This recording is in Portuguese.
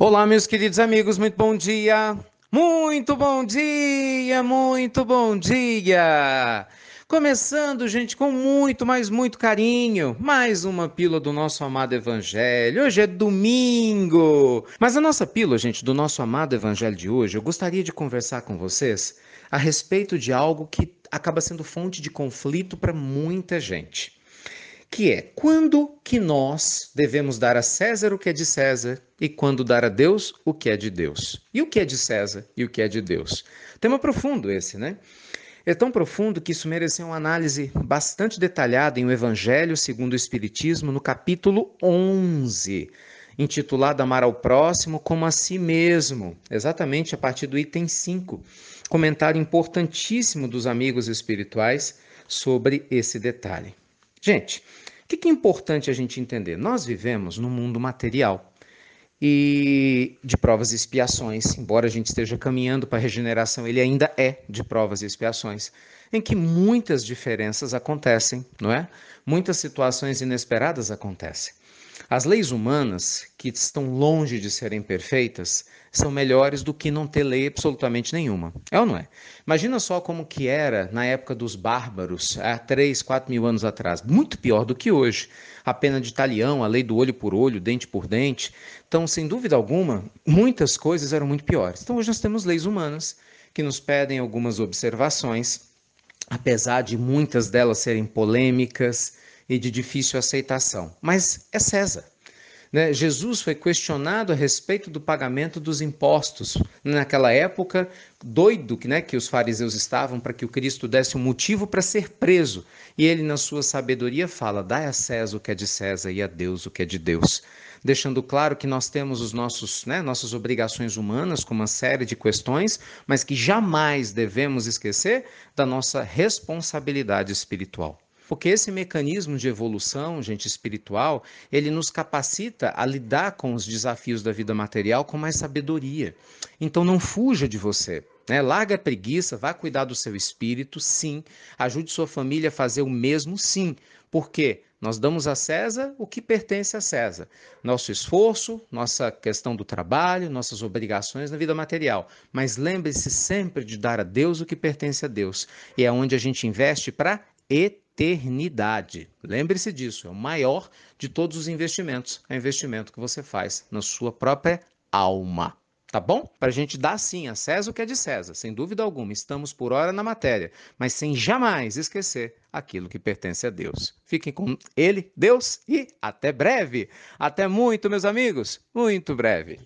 Olá, meus queridos amigos, muito bom dia! Muito bom dia, muito bom dia! Começando, gente, com muito, mas muito carinho, mais uma pílula do nosso amado Evangelho. Hoje é domingo! Mas a nossa pílula, gente, do nosso amado Evangelho de hoje, eu gostaria de conversar com vocês a respeito de algo que acaba sendo fonte de conflito para muita gente que é quando que nós devemos dar a César o que é de César e quando dar a Deus o que é de Deus. E o que é de César e o que é de Deus. Tema profundo esse, né? É tão profundo que isso mereceu uma análise bastante detalhada em O Evangelho segundo o Espiritismo, no capítulo 11, intitulado Amar ao Próximo como a si mesmo, exatamente a partir do item 5. Comentário importantíssimo dos amigos espirituais sobre esse detalhe. Gente, o que é importante a gente entender? Nós vivemos num mundo material e de provas e expiações, embora a gente esteja caminhando para a regeneração, ele ainda é de provas e expiações, em que muitas diferenças acontecem, não é? Muitas situações inesperadas acontecem. As leis humanas, que estão longe de serem perfeitas, são melhores do que não ter lei absolutamente nenhuma. É ou não é? Imagina só como que era na época dos bárbaros, há 3, 4 mil anos atrás. Muito pior do que hoje. A pena de talião, a lei do olho por olho, dente por dente. Então, sem dúvida alguma, muitas coisas eram muito piores. Então, hoje nós temos leis humanas que nos pedem algumas observações, apesar de muitas delas serem polêmicas e de difícil aceitação. Mas é César. Né? Jesus foi questionado a respeito do pagamento dos impostos. Naquela época, doido que, né, que os fariseus estavam para que o Cristo desse um motivo para ser preso. E ele, na sua sabedoria, fala: dai a César o que é de César e a Deus o que é de Deus. Deixando claro que nós temos os nossos, né, nossas obrigações humanas com uma série de questões, mas que jamais devemos esquecer da nossa responsabilidade espiritual. Porque esse mecanismo de evolução, gente, espiritual, ele nos capacita a lidar com os desafios da vida material com mais sabedoria. Então não fuja de você. Né? Larga a preguiça, vá cuidar do seu espírito, sim. Ajude sua família a fazer o mesmo, sim. Por quê? Nós damos a César o que pertence a César. Nosso esforço, nossa questão do trabalho, nossas obrigações na vida material. Mas lembre-se sempre de dar a Deus o que pertence a Deus. E é onde a gente investe para eternidade. Lembre-se disso, é o maior de todos os investimentos, é o investimento que você faz na sua própria alma. Tá bom? Para a gente dar sim a César o que é de César, sem dúvida alguma, estamos por hora na matéria, mas sem jamais esquecer aquilo que pertence a Deus. Fiquem com Ele, Deus, e até breve. Até muito, meus amigos, muito breve.